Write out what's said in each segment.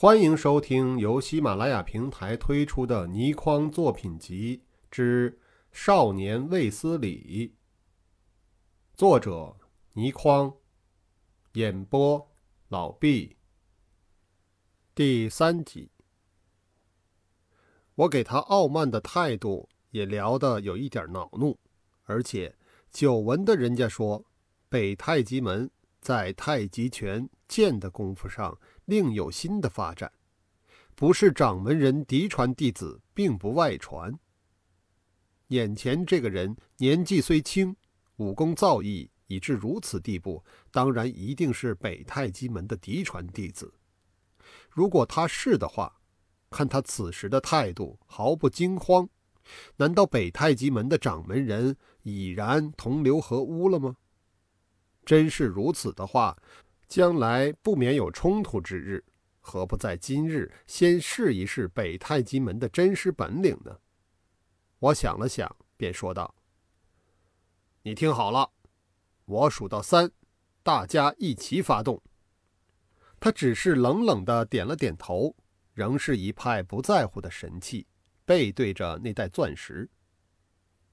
欢迎收听由喜马拉雅平台推出的倪匡作品集之《少年卫斯理》，作者倪匡，演播老毕。第三集，我给他傲慢的态度也聊得有一点恼怒，而且久闻的人家说，北太极门在太极拳剑的功夫上。另有新的发展，不是掌门人嫡传弟子，并不外传。眼前这个人年纪虽轻，武功造诣已至如此地步，当然一定是北太极门的嫡传弟子。如果他是的话，看他此时的态度毫不惊慌，难道北太极门的掌门人已然同流合污了吗？真是如此的话。将来不免有冲突之日，何不在今日先试一试北太极门的真实本领呢？我想了想，便说道：“你听好了，我数到三，大家一起发动。”他只是冷冷的点了点头，仍是一派不在乎的神气，背对着那袋钻石。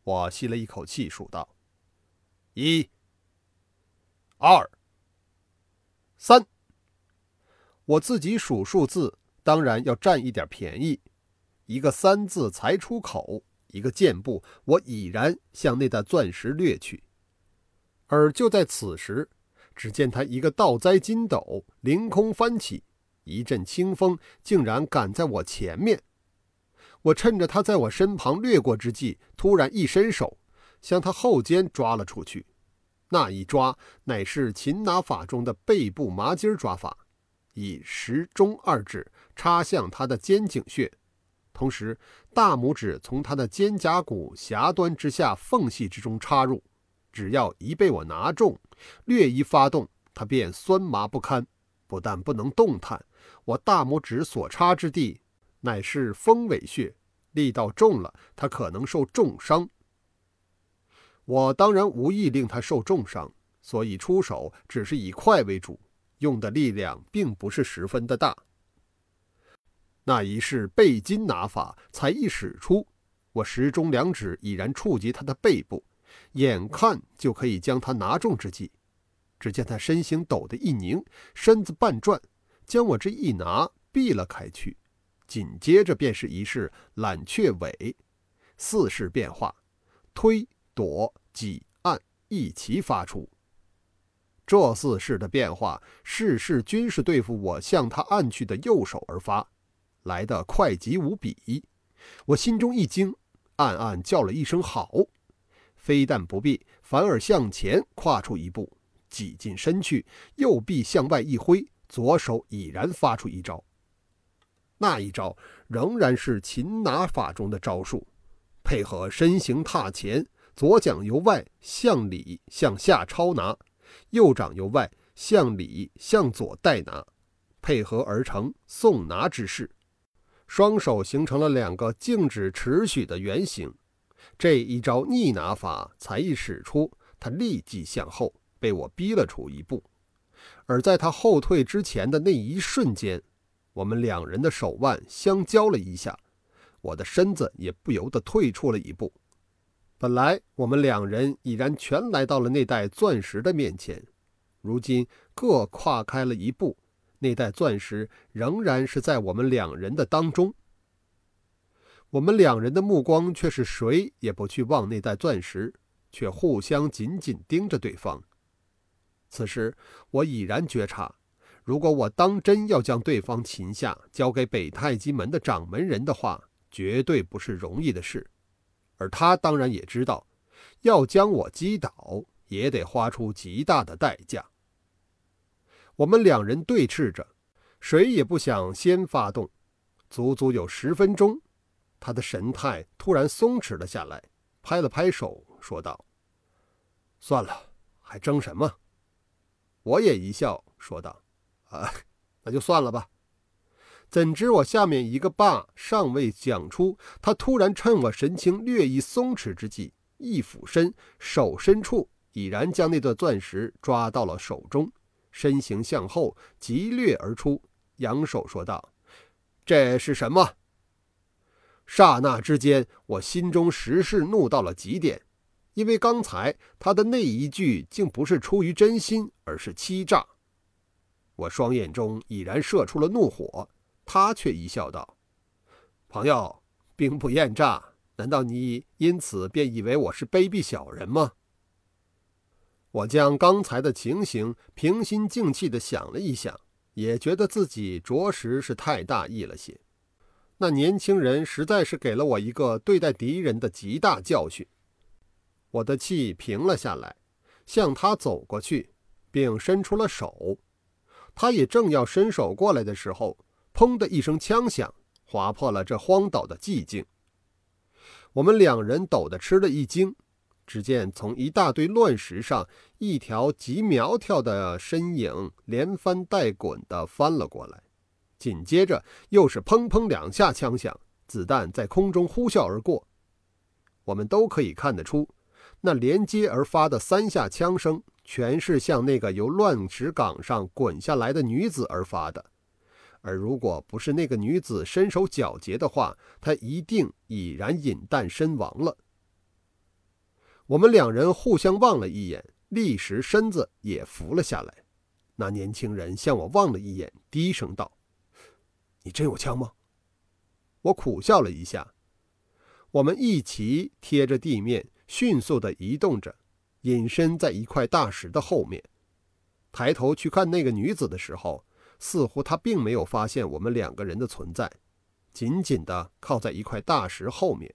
我吸了一口气，数道：“一、二。”三，我自己数数字，当然要占一点便宜。一个“三”字才出口，一个箭步，我已然向那袋钻石掠去。而就在此时，只见他一个倒栽筋斗凌空翻起，一阵清风竟然赶在我前面。我趁着他在我身旁掠过之际，突然一伸手，向他后肩抓了出去。那一抓乃是擒拿法中的背部麻筋抓法，以时中二指插向他的肩颈穴，同时大拇指从他的肩胛骨狭端之下缝隙之中插入，只要一被我拿中，略一发动，他便酸麻不堪，不但不能动弹，我大拇指所插之地乃是风尾穴，力道重了，他可能受重伤。我当然无意令他受重伤，所以出手只是以快为主，用的力量并不是十分的大。那一式背筋拿法才一使出，我时中两指已然触及他的背部，眼看就可以将他拿中之际，只见他身形抖的一拧，身子半转，将我这一拿避了开去。紧接着便是一式揽雀尾，四式变化，推。躲、挤、按一齐发出，这四式的变化，事事均是对付我向他按去的右手而发，来得快极无比。我心中一惊，暗暗叫了一声好，非但不避，反而向前跨出一步，挤进身去，右臂向外一挥，左手已然发出一招。那一招仍然是擒拿法中的招数，配合身形踏前。左掌由外向里向下抄拿，右掌由外向里向左带拿，配合而成送拿之势。双手形成了两个静止持续的圆形。这一招逆拿法才一使出，他立即向后被我逼了出一步。而在他后退之前的那一瞬间，我们两人的手腕相交了一下，我的身子也不由得退出了一步。本来我们两人已然全来到了那袋钻石的面前，如今各跨开了一步，那袋钻石仍然是在我们两人的当中。我们两人的目光却是谁也不去望那袋钻石，却互相紧紧盯着对方。此时我已然觉察，如果我当真要将对方擒下，交给北太极门的掌门人的话，绝对不是容易的事。而他当然也知道，要将我击倒，也得花出极大的代价。我们两人对峙着，谁也不想先发动。足足有十分钟，他的神态突然松弛了下来，拍了拍手，说道：“算了，还争什么？”我也一笑，说道：“啊，那就算了吧。”怎知我下面一个罢尚未讲出，他突然趁我神情略一松弛之际，一俯身，手伸处已然将那段钻石抓到了手中，身形向后急掠而出，扬手说道：“这是什么？刹那之间，我心中实是怒到了极点，因为刚才他的那一句竟不是出于真心，而是欺诈。我双眼中已然射出了怒火，他却一笑道：“朋友，兵不厌诈，难道你因此便以为我是卑鄙小人吗？”我将刚才的情形平心静气地想了一想，也觉得自己着实是太大意了些。那年轻人实在是给了我一个对待敌人的极大教训。我的气平了下来，向他走过去，并伸出了手。他也正要伸手过来的时候，砰的一声枪响，划破了这荒岛的寂静。我们两人抖得吃了一惊。只见从一大堆乱石上，一条极苗条的身影连翻带滚地翻了过来。紧接着又是砰砰两下枪响，子弹在空中呼啸而过。我们都可以看得出，那连接而发的三下枪声，全是向那个由乱石岗上滚下来的女子而发的。而如果不是那个女子身手矫捷的话，她一定已然饮弹身亡了。我们两人互相望了一眼，立时身子也伏了下来。那年轻人向我望了一眼，低声道：“你真有枪吗？”我苦笑了一下。我们一齐贴着地面，迅速地移动着，隐身在一块大石的后面。抬头去看那个女子的时候，似乎他并没有发现我们两个人的存在，紧紧地靠在一块大石后面。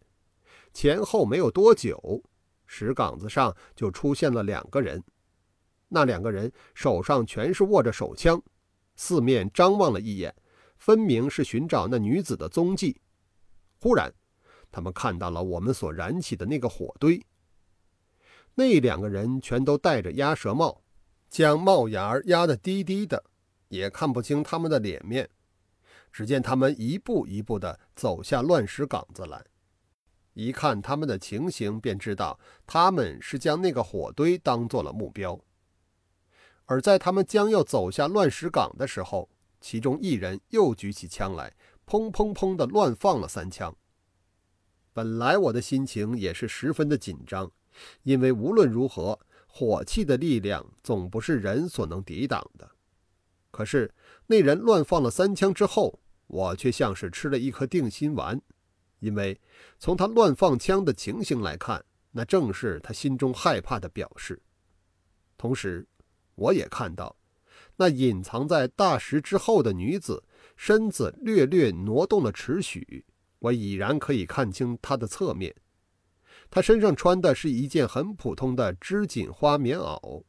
前后没有多久。石岗子上就出现了两个人，那两个人手上全是握着手枪，四面张望了一眼，分明是寻找那女子的踪迹。忽然，他们看到了我们所燃起的那个火堆。那两个人全都戴着鸭舌帽，将帽檐压得低低的，也看不清他们的脸面。只见他们一步一步地走下乱石岗子来。一看他们的情形，便知道他们是将那个火堆当做了目标。而在他们将要走下乱石岗的时候，其中一人又举起枪来，砰砰砰的乱放了三枪。本来我的心情也是十分的紧张，因为无论如何，火器的力量总不是人所能抵挡的。可是那人乱放了三枪之后，我却像是吃了一颗定心丸。因为从他乱放枪的情形来看，那正是他心中害怕的表示。同时，我也看到那隐藏在大石之后的女子身子略略挪动了尺许，我已然可以看清她的侧面。她身上穿的是一件很普通的织锦花棉袄，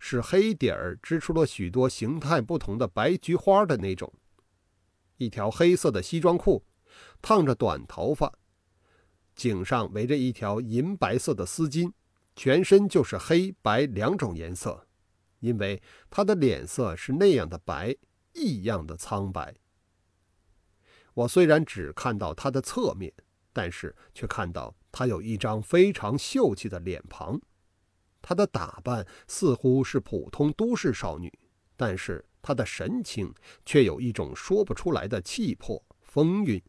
是黑底儿织出了许多形态不同的白菊花的那种，一条黑色的西装裤。烫着短头发，颈上围着一条银白色的丝巾，全身就是黑白两种颜色，因为他的脸色是那样的白，异样的苍白。我虽然只看到他的侧面，但是却看到他有一张非常秀气的脸庞。她的打扮似乎是普通都市少女，但是她的神情却有一种说不出来的气魄风韵。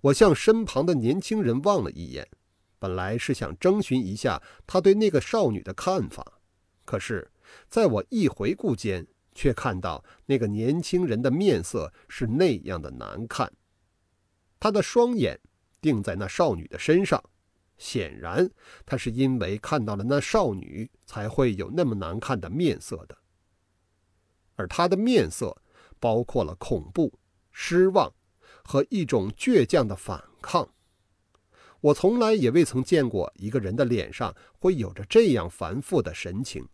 我向身旁的年轻人望了一眼，本来是想征询一下他对那个少女的看法，可是在我一回顾间，却看到那个年轻人的面色是那样的难看。他的双眼定在那少女的身上，显然他是因为看到了那少女，才会有那么难看的面色的。而他的面色包括了恐怖、失望。和一种倔强的反抗，我从来也未曾见过一个人的脸上会有着这样繁复的神情。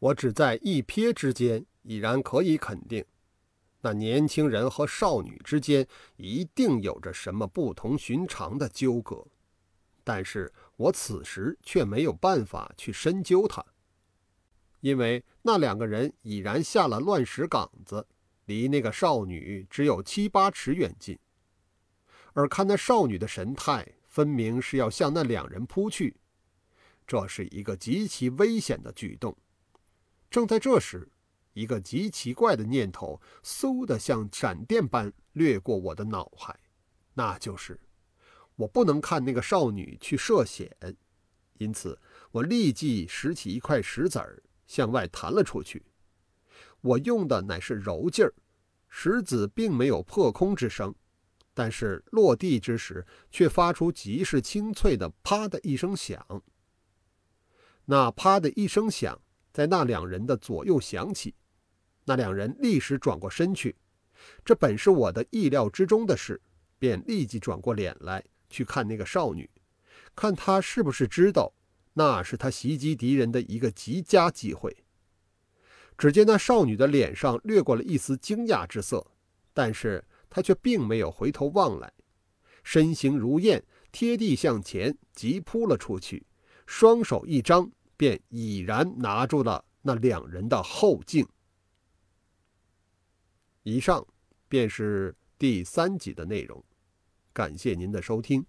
我只在一瞥之间，已然可以肯定，那年轻人和少女之间一定有着什么不同寻常的纠葛，但是我此时却没有办法去深究它，因为那两个人已然下了乱石岗子。离那个少女只有七八尺远近，而看那少女的神态，分明是要向那两人扑去，这是一个极其危险的举动。正在这时，一个极奇怪的念头嗖的像闪电般掠过我的脑海，那就是我不能看那个少女去涉险。因此，我立即拾起一块石子儿，向外弹了出去。我用的乃是柔劲儿，石子并没有破空之声，但是落地之时却发出极是清脆的“啪”的一声响。那“啪”的一声响，在那两人的左右响起。那两人立时转过身去，这本是我的意料之中的事，便立即转过脸来去看那个少女，看她是不是知道，那是她袭击敌人的一个极佳机会。只见那少女的脸上掠过了一丝惊讶之色，但是她却并没有回头望来，身形如燕，贴地向前急扑了出去，双手一张，便已然拿住了那两人的后颈。以上便是第三集的内容，感谢您的收听。